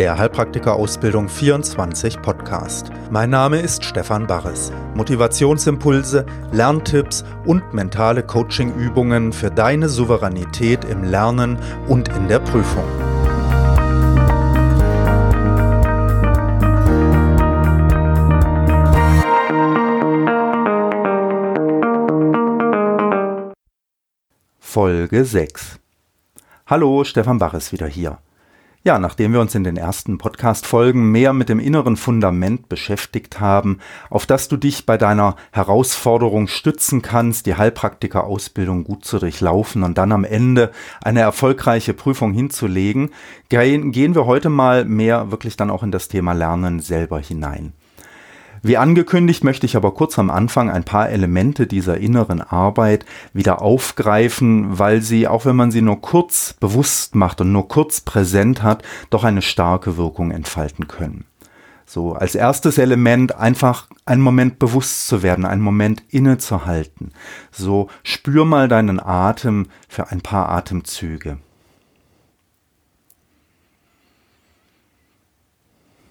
der Heilpraktiker-Ausbildung 24 Podcast. Mein Name ist Stefan Barres. Motivationsimpulse, Lerntipps und mentale Coachingübungen für deine Souveränität im Lernen und in der Prüfung. Folge 6 Hallo, Stefan Barres wieder hier. Ja, nachdem wir uns in den ersten Podcast-Folgen mehr mit dem inneren Fundament beschäftigt haben, auf das du dich bei deiner Herausforderung stützen kannst, die Heilpraktiker-Ausbildung gut zu durchlaufen und dann am Ende eine erfolgreiche Prüfung hinzulegen, gehen wir heute mal mehr wirklich dann auch in das Thema Lernen selber hinein. Wie angekündigt möchte ich aber kurz am Anfang ein paar Elemente dieser inneren Arbeit wieder aufgreifen, weil sie, auch wenn man sie nur kurz bewusst macht und nur kurz präsent hat, doch eine starke Wirkung entfalten können. So, als erstes Element einfach einen Moment bewusst zu werden, einen Moment innezuhalten. So, spür mal deinen Atem für ein paar Atemzüge.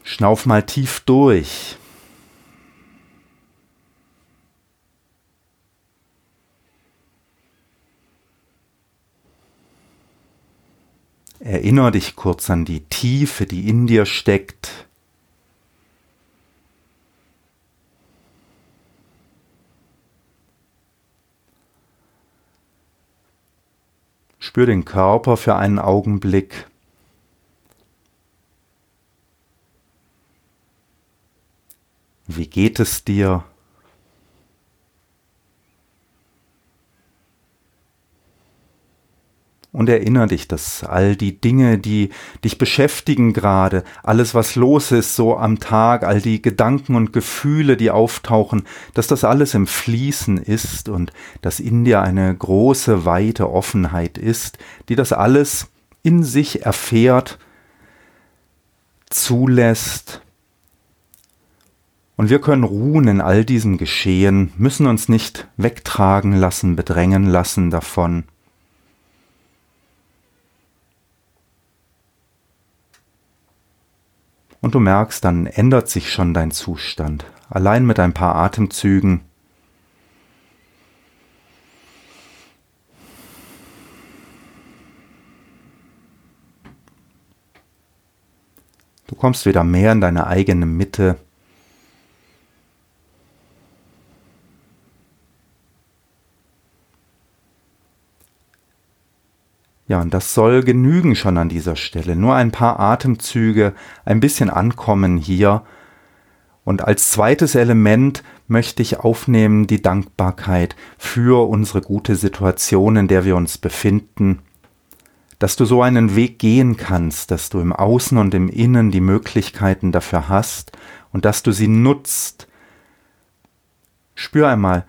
Schnauf mal tief durch. Erinner dich kurz an die Tiefe, die in dir steckt. Spür den Körper für einen Augenblick. Wie geht es dir? Und erinnere dich, dass all die Dinge, die dich beschäftigen gerade, alles was los ist so am Tag, all die Gedanken und Gefühle, die auftauchen, dass das alles im Fließen ist und dass in dir eine große, weite Offenheit ist, die das alles in sich erfährt, zulässt. Und wir können ruhen in all diesem Geschehen, müssen uns nicht wegtragen lassen, bedrängen lassen davon. Und du merkst, dann ändert sich schon dein Zustand. Allein mit ein paar Atemzügen. Du kommst wieder mehr in deine eigene Mitte. Ja, und das soll genügen schon an dieser Stelle. Nur ein paar Atemzüge, ein bisschen ankommen hier. Und als zweites Element möchte ich aufnehmen die Dankbarkeit für unsere gute Situation, in der wir uns befinden. Dass du so einen Weg gehen kannst, dass du im Außen und im Innen die Möglichkeiten dafür hast und dass du sie nutzt. Spür einmal,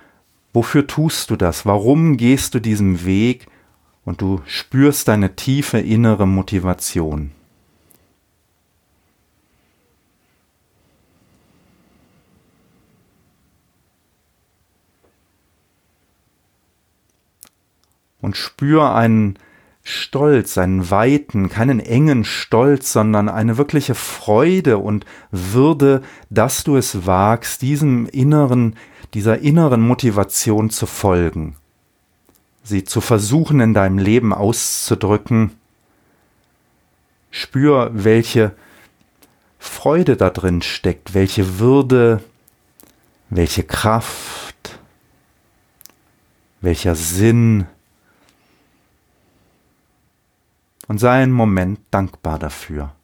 wofür tust du das? Warum gehst du diesen Weg? Und du spürst deine tiefe innere Motivation. Und spür einen Stolz, einen weiten, keinen engen Stolz, sondern eine wirkliche Freude und Würde, dass du es wagst, diesem inneren, dieser inneren Motivation zu folgen sie zu versuchen in deinem Leben auszudrücken. Spür, welche Freude da drin steckt, welche Würde, welche Kraft, welcher Sinn. Und sei einen Moment dankbar dafür.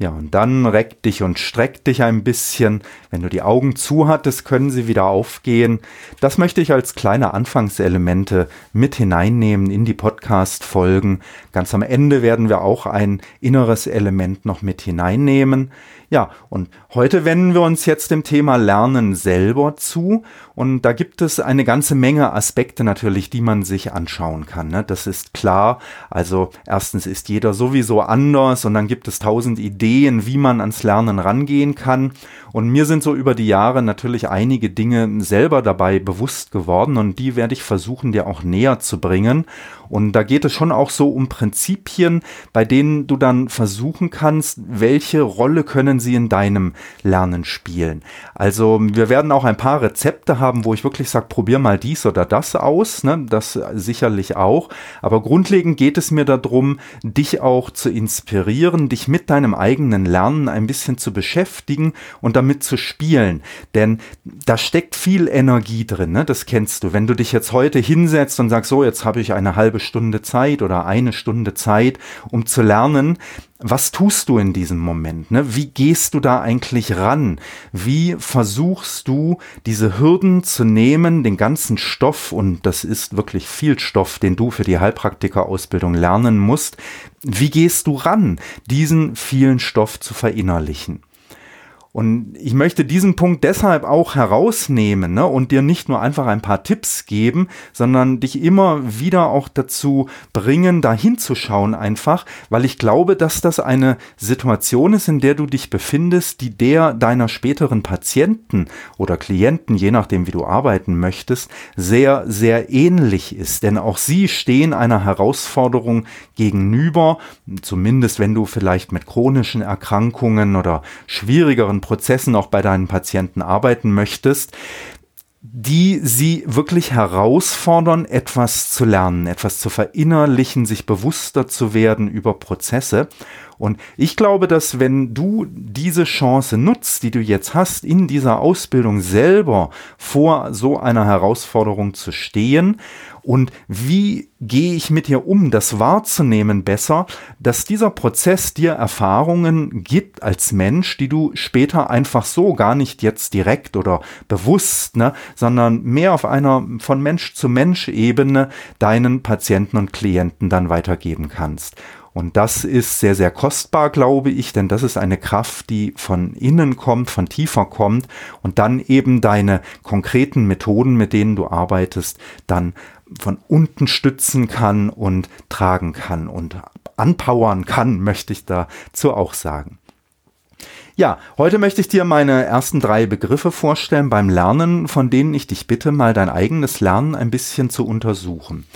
Ja, und dann reck dich und streck dich ein bisschen. Wenn du die Augen zu hattest, können sie wieder aufgehen. Das möchte ich als kleine Anfangselemente mit hineinnehmen in die Podcast-Folgen. Ganz am Ende werden wir auch ein inneres Element noch mit hineinnehmen. Ja, und heute wenden wir uns jetzt dem Thema Lernen selber zu Und da gibt es eine ganze Menge Aspekte natürlich, die man sich anschauen kann. Ne? Das ist klar. Also erstens ist jeder sowieso anders und dann gibt es tausend Ideen, wie man ans Lernen rangehen kann. Und mir sind so über die Jahre natürlich einige Dinge selber dabei bewusst geworden und die werde ich versuchen, dir auch näher zu bringen. Und da geht es schon auch so um Prinzipien, bei denen du dann versuchen kannst, welche Rolle können sie in deinem Lernen spielen. Also wir werden auch ein paar Rezepte haben, wo ich wirklich sage, probier mal dies oder das aus. Ne? Das sicherlich auch. Aber grundlegend geht es mir darum, dich auch zu inspirieren, dich mit deinem eigenen Lernen ein bisschen zu beschäftigen und damit zu spielen. Denn da steckt viel Energie drin. Ne? Das kennst du. Wenn du dich jetzt heute hinsetzt und sagst, so, jetzt habe ich eine halbe Stunde Zeit oder eine Stunde Zeit, um zu lernen, was tust du in diesem Moment? Ne? Wie gehst du da eigentlich ran? Wie versuchst du, diese Hürden zu nehmen, den ganzen Stoff, und das ist wirklich viel Stoff, den du für die Heilpraktikerausbildung lernen musst, wie gehst du ran, diesen vielen Stoff zu verinnerlichen? Und ich möchte diesen Punkt deshalb auch herausnehmen ne, und dir nicht nur einfach ein paar Tipps geben, sondern dich immer wieder auch dazu bringen, da hinzuschauen einfach, weil ich glaube, dass das eine Situation ist, in der du dich befindest, die der deiner späteren Patienten oder Klienten, je nachdem wie du arbeiten möchtest, sehr, sehr ähnlich ist. Denn auch sie stehen einer Herausforderung gegenüber, zumindest wenn du vielleicht mit chronischen Erkrankungen oder schwierigeren Prozessen auch bei deinen Patienten arbeiten möchtest, die sie wirklich herausfordern, etwas zu lernen, etwas zu verinnerlichen, sich bewusster zu werden über Prozesse. Und ich glaube, dass wenn du diese Chance nutzt, die du jetzt hast, in dieser Ausbildung selber vor so einer Herausforderung zu stehen und wie gehe ich mit dir um, das wahrzunehmen besser, dass dieser Prozess dir Erfahrungen gibt als Mensch, die du später einfach so gar nicht jetzt direkt oder bewusst, ne, sondern mehr auf einer von Mensch zu Mensch Ebene deinen Patienten und Klienten dann weitergeben kannst. Und das ist sehr, sehr kostbar, glaube ich, denn das ist eine Kraft, die von innen kommt, von tiefer kommt und dann eben deine konkreten Methoden, mit denen du arbeitest, dann von unten stützen kann und tragen kann und anpowern kann, möchte ich dazu auch sagen. Ja, heute möchte ich dir meine ersten drei Begriffe vorstellen beim Lernen, von denen ich dich bitte, mal dein eigenes Lernen ein bisschen zu untersuchen.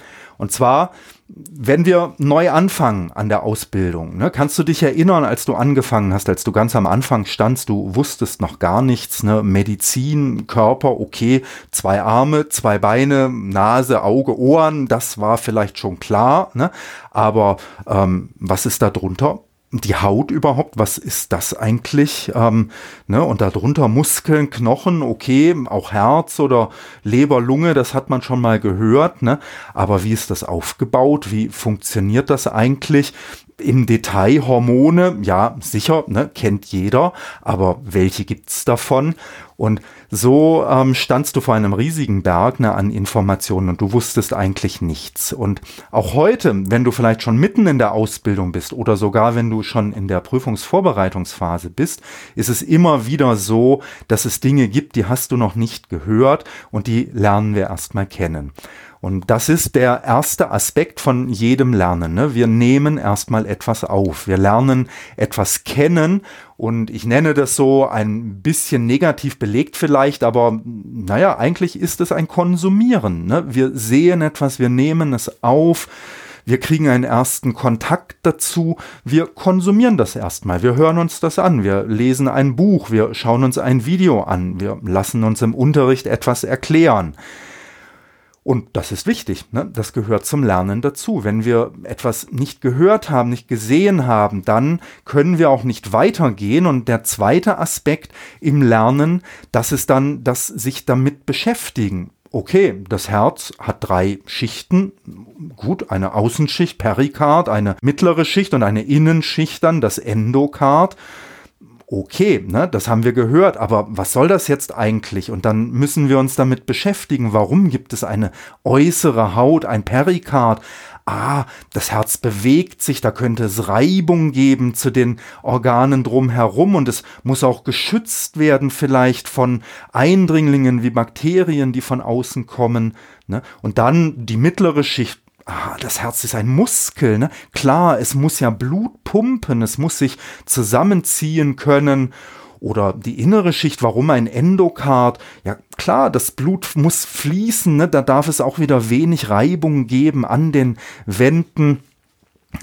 Und zwar wenn wir neu anfangen an der Ausbildung, ne, kannst du dich erinnern, als du angefangen hast, als du ganz am Anfang standst, du wusstest noch gar nichts, ne, Medizin, Körper, okay, zwei Arme, zwei Beine, Nase, Auge, Ohren, das war vielleicht schon klar, ne, aber ähm, was ist da drunter? Die Haut überhaupt, was ist das eigentlich? Ähm, ne? Und darunter Muskeln, Knochen, okay, auch Herz oder Leber, Lunge, das hat man schon mal gehört. Ne? Aber wie ist das aufgebaut? Wie funktioniert das eigentlich? Im Detail Hormone, ja, sicher, ne, kennt jeder, aber welche gibt's davon? Und so ähm, standst du vor einem riesigen Berg ne, an Informationen und du wusstest eigentlich nichts. Und auch heute, wenn du vielleicht schon mitten in der Ausbildung bist oder sogar wenn du schon in der Prüfungsvorbereitungsphase bist, ist es immer wieder so, dass es Dinge gibt, die hast du noch nicht gehört und die lernen wir erstmal kennen. Und das ist der erste Aspekt von jedem Lernen. Ne? Wir nehmen erstmal etwas auf. Wir lernen etwas kennen und ich nenne das so ein bisschen negativ belegt vielleicht, aber naja, eigentlich ist es ein Konsumieren. Ne? Wir sehen etwas, wir nehmen es auf. Wir kriegen einen ersten Kontakt dazu. Wir konsumieren das erstmal. Wir hören uns das an. Wir lesen ein Buch. Wir schauen uns ein Video an. Wir lassen uns im Unterricht etwas erklären. Und das ist wichtig, ne? das gehört zum Lernen dazu. Wenn wir etwas nicht gehört haben, nicht gesehen haben, dann können wir auch nicht weitergehen. Und der zweite Aspekt im Lernen, das ist dann das sich damit beschäftigen. Okay, das Herz hat drei Schichten. Gut, eine Außenschicht, Perikard, eine mittlere Schicht und eine Innenschicht dann, das Endokard okay, ne, das haben wir gehört, aber was soll das jetzt eigentlich? Und dann müssen wir uns damit beschäftigen, warum gibt es eine äußere Haut, ein Perikard, ah, das Herz bewegt sich, da könnte es Reibung geben zu den Organen drumherum und es muss auch geschützt werden vielleicht von Eindringlingen wie Bakterien, die von außen kommen. Ne? Und dann die mittlere Schicht, Ah, das Herz ist ein Muskel, ne? Klar, es muss ja Blut pumpen, es muss sich zusammenziehen können oder die innere Schicht, warum ein Endokard? Ja klar, das Blut muss fließen, ne? da darf es auch wieder wenig Reibung geben an den Wänden.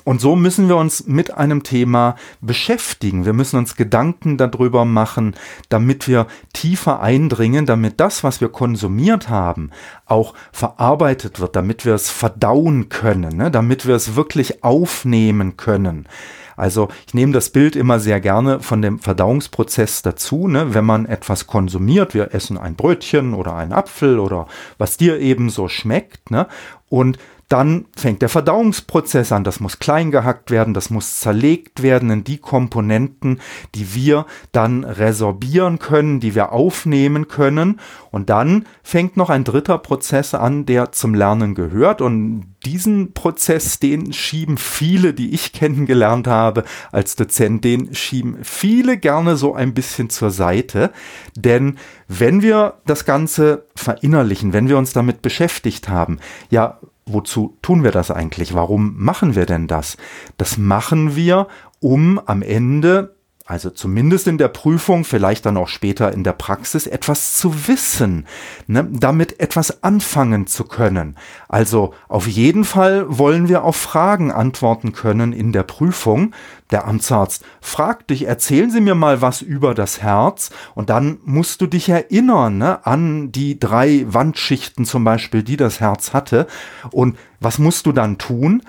Und so müssen wir uns mit einem Thema beschäftigen. Wir müssen uns Gedanken darüber machen, damit wir tiefer eindringen, damit das, was wir konsumiert haben, auch verarbeitet wird, damit wir es verdauen können, ne? damit wir es wirklich aufnehmen können. Also ich nehme das Bild immer sehr gerne von dem Verdauungsprozess dazu, ne? wenn man etwas konsumiert, wir essen ein Brötchen oder einen Apfel oder was dir eben so schmeckt, ne? und dann fängt der Verdauungsprozess an. Das muss klein gehackt werden, das muss zerlegt werden in die Komponenten, die wir dann resorbieren können, die wir aufnehmen können. Und dann fängt noch ein dritter Prozess an, der zum Lernen gehört. Und diesen Prozess, den schieben viele, die ich kennengelernt habe als Dozent, den schieben viele gerne so ein bisschen zur Seite. Denn wenn wir das Ganze verinnerlichen, wenn wir uns damit beschäftigt haben, ja, wozu tun wir das eigentlich? Warum machen wir denn das? Das machen wir, um am Ende also zumindest in der Prüfung, vielleicht dann auch später in der Praxis, etwas zu wissen, ne, damit etwas anfangen zu können. Also auf jeden Fall wollen wir auf Fragen antworten können in der Prüfung. Der Amtsarzt fragt dich, erzählen Sie mir mal was über das Herz und dann musst du dich erinnern ne, an die drei Wandschichten zum Beispiel, die das Herz hatte. Und was musst du dann tun?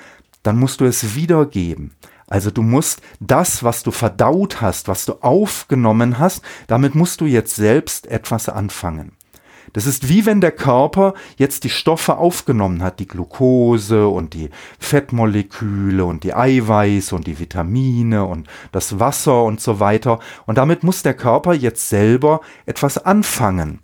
Dann musst du es wiedergeben. Also du musst das, was du verdaut hast, was du aufgenommen hast, damit musst du jetzt selbst etwas anfangen. Das ist wie wenn der Körper jetzt die Stoffe aufgenommen hat, die Glucose und die Fettmoleküle und die Eiweiß und die Vitamine und das Wasser und so weiter. Und damit muss der Körper jetzt selber etwas anfangen.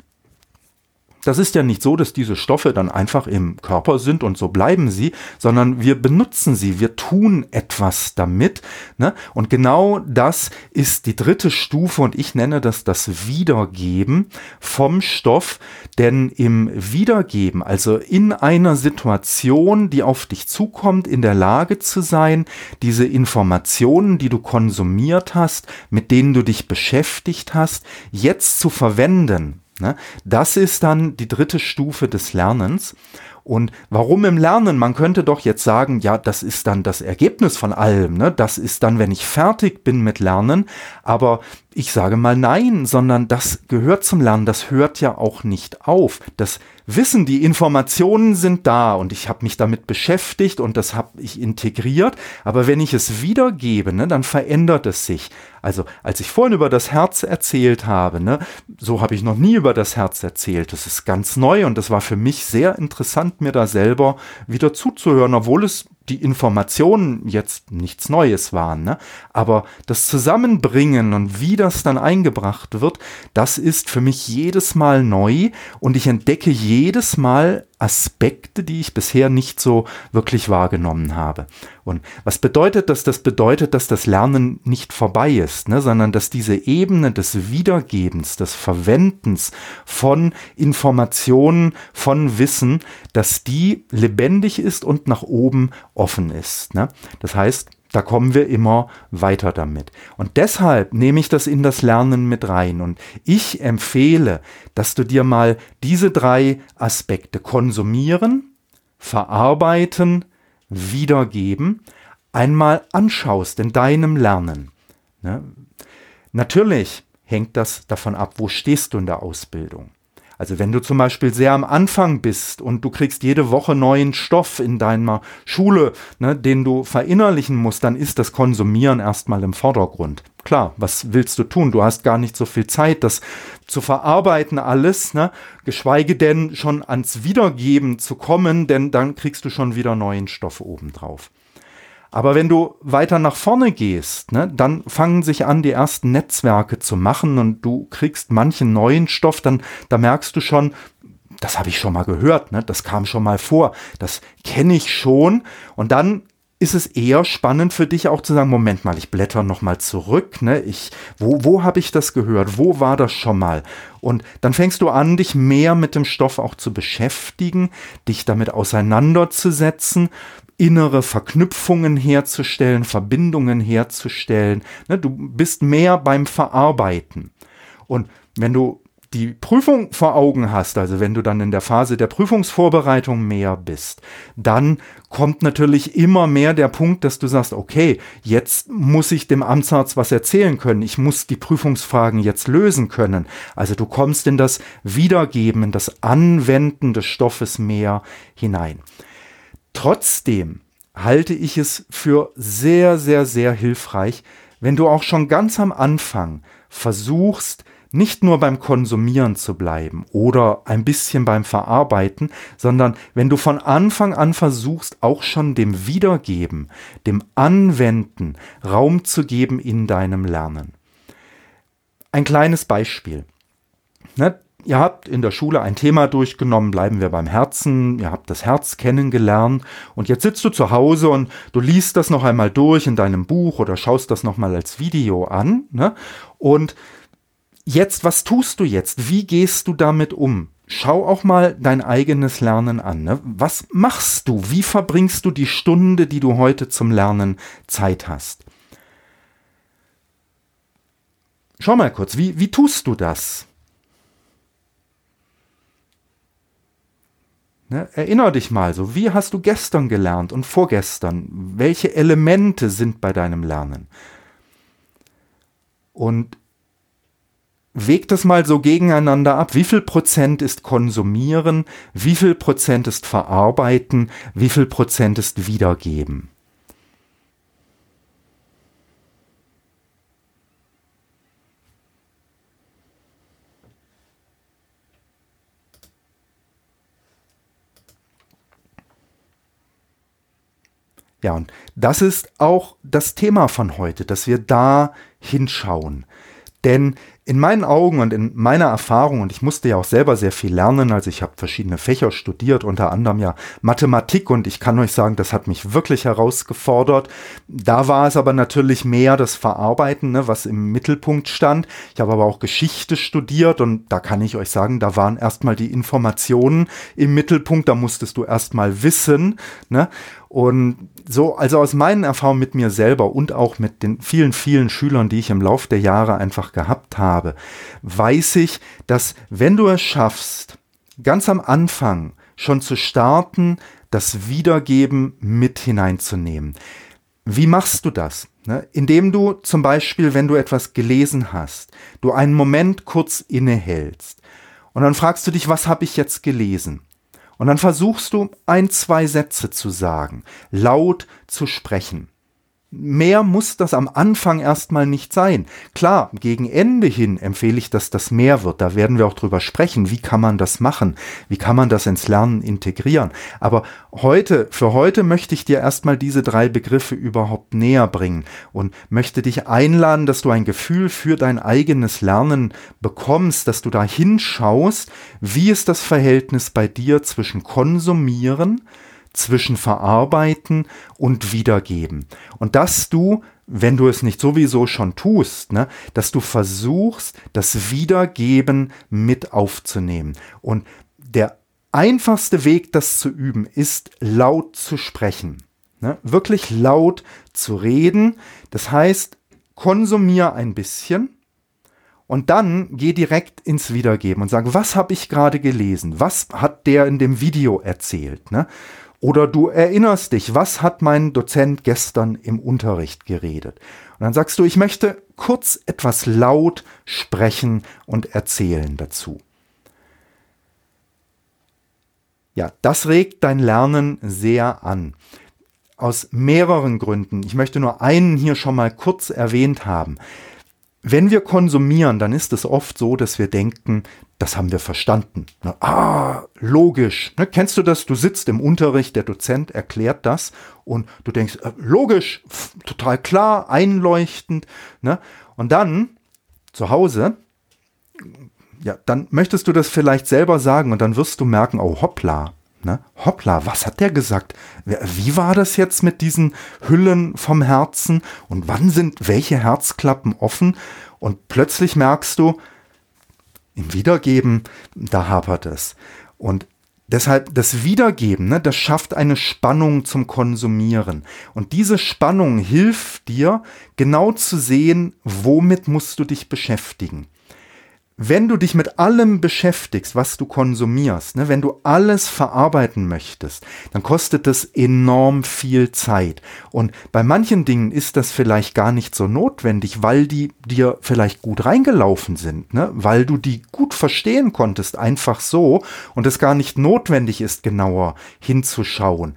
Das ist ja nicht so, dass diese Stoffe dann einfach im Körper sind und so bleiben sie, sondern wir benutzen sie, wir tun etwas damit. Ne? Und genau das ist die dritte Stufe und ich nenne das das Wiedergeben vom Stoff, denn im Wiedergeben, also in einer Situation, die auf dich zukommt, in der Lage zu sein, diese Informationen, die du konsumiert hast, mit denen du dich beschäftigt hast, jetzt zu verwenden? Das ist dann die dritte Stufe des Lernens. Und warum im Lernen? Man könnte doch jetzt sagen, ja, das ist dann das Ergebnis von allem. Ne? Das ist dann, wenn ich fertig bin mit Lernen. Aber ich sage mal nein, sondern das gehört zum Lernen. Das hört ja auch nicht auf. Das Wissen, die Informationen sind da und ich habe mich damit beschäftigt und das habe ich integriert. Aber wenn ich es wiedergebe, ne, dann verändert es sich. Also als ich vorhin über das Herz erzählt habe, ne, so habe ich noch nie über das Herz erzählt. Das ist ganz neu und das war für mich sehr interessant, mir da selber wieder zuzuhören, obwohl es die Informationen jetzt nichts Neues waren, ne? aber das Zusammenbringen und wie das dann eingebracht wird, das ist für mich jedes Mal neu und ich entdecke jedes Mal Aspekte, die ich bisher nicht so wirklich wahrgenommen habe. Und was bedeutet das? Das bedeutet, dass das Lernen nicht vorbei ist, ne, sondern dass diese Ebene des Wiedergebens, des Verwendens von Informationen, von Wissen, dass die lebendig ist und nach oben offen ist. Ne? Das heißt, da kommen wir immer weiter damit. Und deshalb nehme ich das in das Lernen mit rein. Und ich empfehle, dass du dir mal diese drei Aspekte konsumieren, verarbeiten, wiedergeben, einmal anschaust in deinem Lernen. Ne? Natürlich hängt das davon ab, wo stehst du in der Ausbildung. Also wenn du zum Beispiel sehr am Anfang bist und du kriegst jede Woche neuen Stoff in deiner Schule, ne, den du verinnerlichen musst, dann ist das Konsumieren erstmal im Vordergrund. Klar, was willst du tun? Du hast gar nicht so viel Zeit, das zu verarbeiten alles, ne? geschweige denn schon ans Wiedergeben zu kommen, denn dann kriegst du schon wieder neuen Stoff obendrauf. Aber wenn du weiter nach vorne gehst, ne, dann fangen sich an, die ersten Netzwerke zu machen und du kriegst manchen neuen Stoff, dann da merkst du schon, das habe ich schon mal gehört, ne? das kam schon mal vor, das kenne ich schon. Und dann ist es eher spannend für dich auch zu sagen, Moment mal, ich blätter noch mal zurück, ne? Ich, wo, wo habe ich das gehört? Wo war das schon mal? Und dann fängst du an, dich mehr mit dem Stoff auch zu beschäftigen, dich damit auseinanderzusetzen, innere Verknüpfungen herzustellen, Verbindungen herzustellen. Ne? Du bist mehr beim Verarbeiten. Und wenn du die Prüfung vor Augen hast, also wenn du dann in der Phase der Prüfungsvorbereitung mehr bist, dann kommt natürlich immer mehr der Punkt, dass du sagst, okay, jetzt muss ich dem Amtsarzt was erzählen können, ich muss die Prüfungsfragen jetzt lösen können. Also du kommst in das Wiedergeben, in das Anwenden des Stoffes mehr hinein. Trotzdem halte ich es für sehr, sehr, sehr hilfreich, wenn du auch schon ganz am Anfang versuchst, nicht nur beim Konsumieren zu bleiben oder ein bisschen beim Verarbeiten, sondern wenn du von Anfang an versuchst, auch schon dem Wiedergeben, dem Anwenden Raum zu geben in deinem Lernen. Ein kleines Beispiel. Ne? Ihr habt in der Schule ein Thema durchgenommen, bleiben wir beim Herzen, ihr habt das Herz kennengelernt und jetzt sitzt du zu Hause und du liest das noch einmal durch in deinem Buch oder schaust das nochmal als Video an ne? und jetzt, was tust du jetzt? Wie gehst du damit um? Schau auch mal dein eigenes Lernen an. Ne? Was machst du? Wie verbringst du die Stunde, die du heute zum Lernen Zeit hast? Schau mal kurz, wie, wie tust du das? Ne? Erinner dich mal so, wie hast du gestern gelernt und vorgestern? Welche Elemente sind bei deinem Lernen? Und Wegt es mal so gegeneinander ab. Wie viel Prozent ist konsumieren? Wie viel Prozent ist verarbeiten? Wie viel Prozent ist wiedergeben? Ja, und das ist auch das Thema von heute, dass wir da hinschauen. Denn in meinen Augen und in meiner Erfahrung, und ich musste ja auch selber sehr viel lernen, also ich habe verschiedene Fächer studiert, unter anderem ja Mathematik, und ich kann euch sagen, das hat mich wirklich herausgefordert. Da war es aber natürlich mehr das Verarbeiten, ne, was im Mittelpunkt stand. Ich habe aber auch Geschichte studiert, und da kann ich euch sagen, da waren erstmal die Informationen im Mittelpunkt, da musstest du erstmal wissen. Ne? Und so, also aus meinen Erfahrungen mit mir selber und auch mit den vielen, vielen Schülern, die ich im Laufe der Jahre einfach gehabt habe, weiß ich, dass wenn du es schaffst, ganz am Anfang schon zu starten, das Wiedergeben mit hineinzunehmen. Wie machst du das? Ne? Indem du zum Beispiel, wenn du etwas gelesen hast, du einen Moment kurz innehältst und dann fragst du dich, was habe ich jetzt gelesen? Und dann versuchst du ein, zwei Sätze zu sagen, laut zu sprechen. Mehr muss das am Anfang erstmal nicht sein. Klar, gegen Ende hin empfehle ich, dass das mehr wird. Da werden wir auch drüber sprechen. Wie kann man das machen? Wie kann man das ins Lernen integrieren? Aber heute, für heute möchte ich dir erstmal diese drei Begriffe überhaupt näher bringen und möchte dich einladen, dass du ein Gefühl für dein eigenes Lernen bekommst, dass du da hinschaust, wie ist das Verhältnis bei dir zwischen konsumieren, zwischen verarbeiten und wiedergeben. Und dass du, wenn du es nicht sowieso schon tust, ne, dass du versuchst, das Wiedergeben mit aufzunehmen. Und der einfachste Weg, das zu üben, ist laut zu sprechen. Ne, wirklich laut zu reden. Das heißt, konsumier ein bisschen und dann geh direkt ins Wiedergeben und sag, was habe ich gerade gelesen? Was hat der in dem Video erzählt? Ne? Oder du erinnerst dich, was hat mein Dozent gestern im Unterricht geredet? Und dann sagst du, ich möchte kurz etwas laut sprechen und erzählen dazu. Ja, das regt dein Lernen sehr an. Aus mehreren Gründen. Ich möchte nur einen hier schon mal kurz erwähnt haben. Wenn wir konsumieren, dann ist es oft so, dass wir denken, das haben wir verstanden. Ah, logisch. Ne, kennst du das? Du sitzt im Unterricht, der Dozent erklärt das und du denkst, äh, logisch, total klar, einleuchtend. Ne? Und dann zu Hause ja, dann möchtest du das vielleicht selber sagen und dann wirst du merken, oh hoppla, ne? Hoppla, was hat der gesagt? Wie war das jetzt mit diesen Hüllen vom Herzen und wann sind welche Herzklappen offen? Und plötzlich merkst du, im Wiedergeben, da hapert es. Und Deshalb das Wiedergeben, ne, das schafft eine Spannung zum Konsumieren. Und diese Spannung hilft dir, genau zu sehen, womit musst du dich beschäftigen wenn du dich mit allem beschäftigst, was du konsumierst, ne, wenn du alles verarbeiten möchtest, dann kostet das enorm viel Zeit. Und bei manchen Dingen ist das vielleicht gar nicht so notwendig, weil die dir vielleicht gut reingelaufen sind, ne, weil du die gut verstehen konntest, einfach so, und es gar nicht notwendig ist, genauer hinzuschauen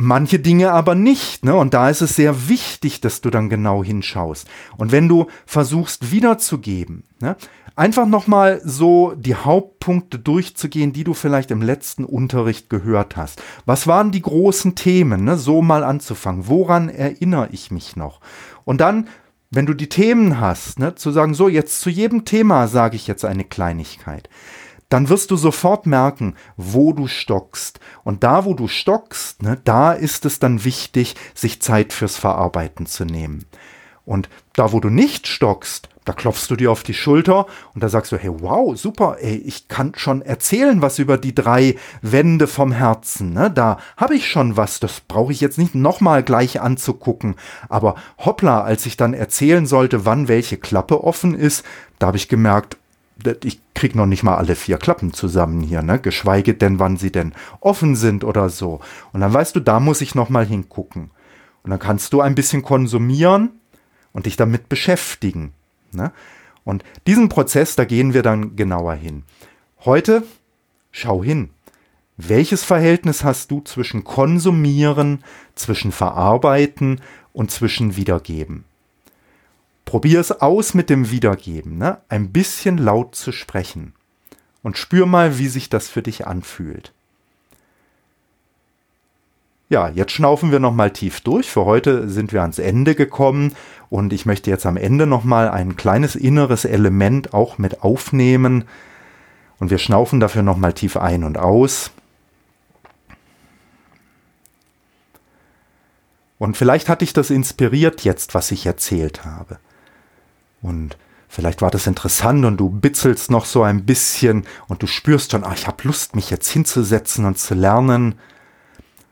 manche Dinge aber nicht. Ne? Und da ist es sehr wichtig, dass du dann genau hinschaust. Und wenn du versuchst wiederzugeben, ne? einfach nochmal so die Hauptpunkte durchzugehen, die du vielleicht im letzten Unterricht gehört hast. Was waren die großen Themen? Ne? So mal anzufangen. Woran erinnere ich mich noch? Und dann, wenn du die Themen hast, ne, zu sagen, so jetzt zu jedem Thema sage ich jetzt eine Kleinigkeit dann wirst du sofort merken, wo du stockst. Und da, wo du stockst, ne, da ist es dann wichtig, sich Zeit fürs Verarbeiten zu nehmen. Und da, wo du nicht stockst, da klopfst du dir auf die Schulter und da sagst du, hey, wow, super, ey, ich kann schon erzählen was über die drei Wände vom Herzen. Ne? Da habe ich schon was, das brauche ich jetzt nicht nochmal gleich anzugucken. Aber hoppla, als ich dann erzählen sollte, wann welche Klappe offen ist, da habe ich gemerkt, ich krieg noch nicht mal alle vier Klappen zusammen hier, ne? Geschweige denn, wann sie denn offen sind oder so. Und dann weißt du, da muss ich noch mal hingucken. Und dann kannst du ein bisschen konsumieren und dich damit beschäftigen. Ne? Und diesen Prozess, da gehen wir dann genauer hin. Heute schau hin. Welches Verhältnis hast du zwischen Konsumieren, zwischen Verarbeiten und zwischen Wiedergeben? Probier es aus mit dem Wiedergeben, ne? ein bisschen laut zu sprechen. Und spür mal, wie sich das für dich anfühlt. Ja, jetzt schnaufen wir nochmal tief durch. Für heute sind wir ans Ende gekommen und ich möchte jetzt am Ende nochmal ein kleines inneres Element auch mit aufnehmen. Und wir schnaufen dafür nochmal tief ein und aus. Und vielleicht hat dich das inspiriert jetzt, was ich erzählt habe. Und vielleicht war das interessant und du bitzelst noch so ein bisschen und du spürst schon, ah, ich habe Lust, mich jetzt hinzusetzen und zu lernen.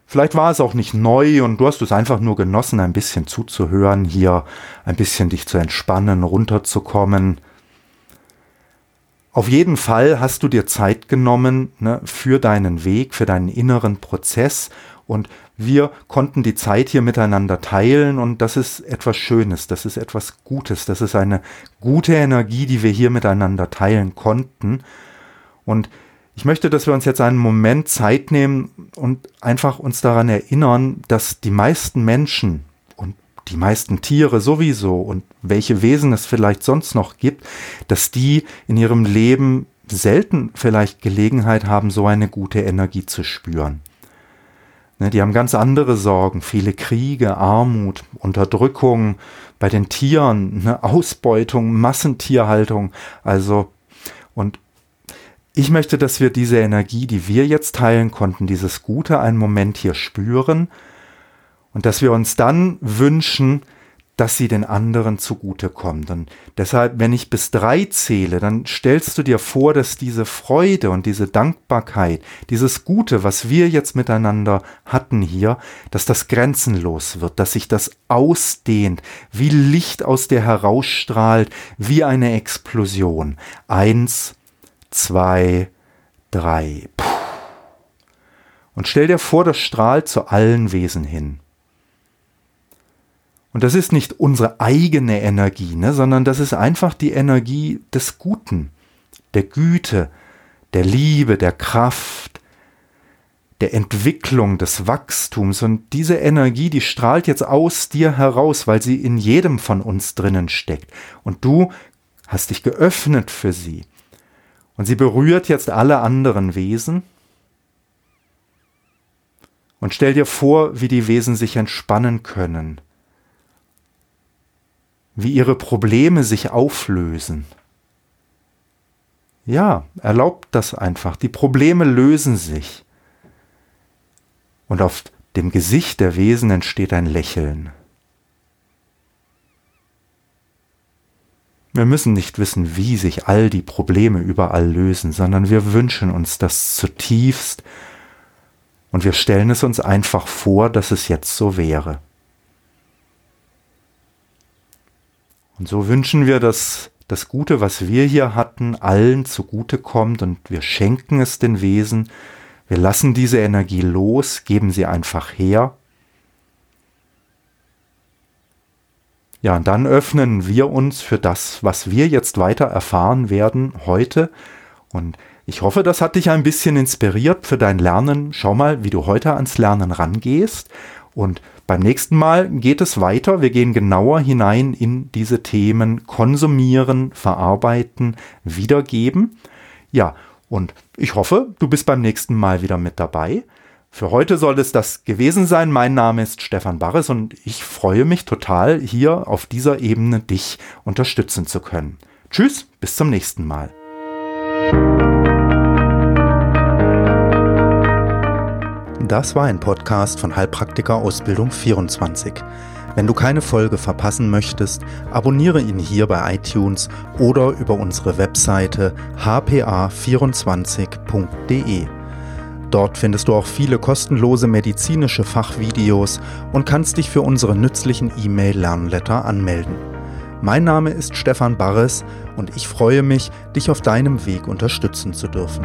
Vielleicht war es auch nicht neu und du hast es einfach nur genossen, ein bisschen zuzuhören, hier ein bisschen dich zu entspannen, runterzukommen. Auf jeden Fall hast du dir Zeit genommen ne, für deinen Weg, für deinen inneren Prozess und wir konnten die Zeit hier miteinander teilen und das ist etwas Schönes, das ist etwas Gutes, das ist eine gute Energie, die wir hier miteinander teilen konnten. Und ich möchte, dass wir uns jetzt einen Moment Zeit nehmen und einfach uns daran erinnern, dass die meisten Menschen und die meisten Tiere sowieso und welche Wesen es vielleicht sonst noch gibt, dass die in ihrem Leben selten vielleicht Gelegenheit haben, so eine gute Energie zu spüren. Ne, die haben ganz andere Sorgen, viele Kriege, Armut, Unterdrückung bei den Tieren, ne, Ausbeutung, Massentierhaltung. Also, und ich möchte, dass wir diese Energie, die wir jetzt teilen konnten, dieses Gute einen Moment hier spüren und dass wir uns dann wünschen, dass sie den anderen zugutekommt. Und deshalb, wenn ich bis drei zähle, dann stellst du dir vor, dass diese Freude und diese Dankbarkeit, dieses Gute, was wir jetzt miteinander hatten hier, dass das grenzenlos wird, dass sich das ausdehnt, wie Licht aus dir herausstrahlt, wie eine Explosion. Eins, zwei, drei. Puh. Und stell dir vor, das strahlt zu allen Wesen hin. Und das ist nicht unsere eigene Energie, ne, sondern das ist einfach die Energie des Guten, der Güte, der Liebe, der Kraft, der Entwicklung, des Wachstums. Und diese Energie, die strahlt jetzt aus dir heraus, weil sie in jedem von uns drinnen steckt. Und du hast dich geöffnet für sie. Und sie berührt jetzt alle anderen Wesen. Und stell dir vor, wie die Wesen sich entspannen können, wie ihre Probleme sich auflösen. Ja, erlaubt das einfach. Die Probleme lösen sich. Und auf dem Gesicht der Wesen entsteht ein Lächeln. Wir müssen nicht wissen, wie sich all die Probleme überall lösen, sondern wir wünschen uns das zutiefst und wir stellen es uns einfach vor, dass es jetzt so wäre. Und so wünschen wir, dass das Gute, was wir hier hatten, allen zugute kommt und wir schenken es den Wesen. Wir lassen diese Energie los, geben sie einfach her. Ja, und dann öffnen wir uns für das, was wir jetzt weiter erfahren werden heute. Und ich hoffe, das hat dich ein bisschen inspiriert für dein Lernen. Schau mal, wie du heute ans Lernen rangehst. Und beim nächsten Mal geht es weiter. Wir gehen genauer hinein in diese Themen konsumieren, verarbeiten, wiedergeben. Ja, und ich hoffe, du bist beim nächsten Mal wieder mit dabei. Für heute soll es das gewesen sein. Mein Name ist Stefan Barres und ich freue mich total, hier auf dieser Ebene dich unterstützen zu können. Tschüss, bis zum nächsten Mal. Das war ein Podcast von Heilpraktiker Ausbildung 24. Wenn du keine Folge verpassen möchtest, abonniere ihn hier bei iTunes oder über unsere Webseite hpa24.de. Dort findest du auch viele kostenlose medizinische Fachvideos und kannst dich für unsere nützlichen E-Mail-Lernletter anmelden. Mein Name ist Stefan Barres und ich freue mich, dich auf deinem Weg unterstützen zu dürfen.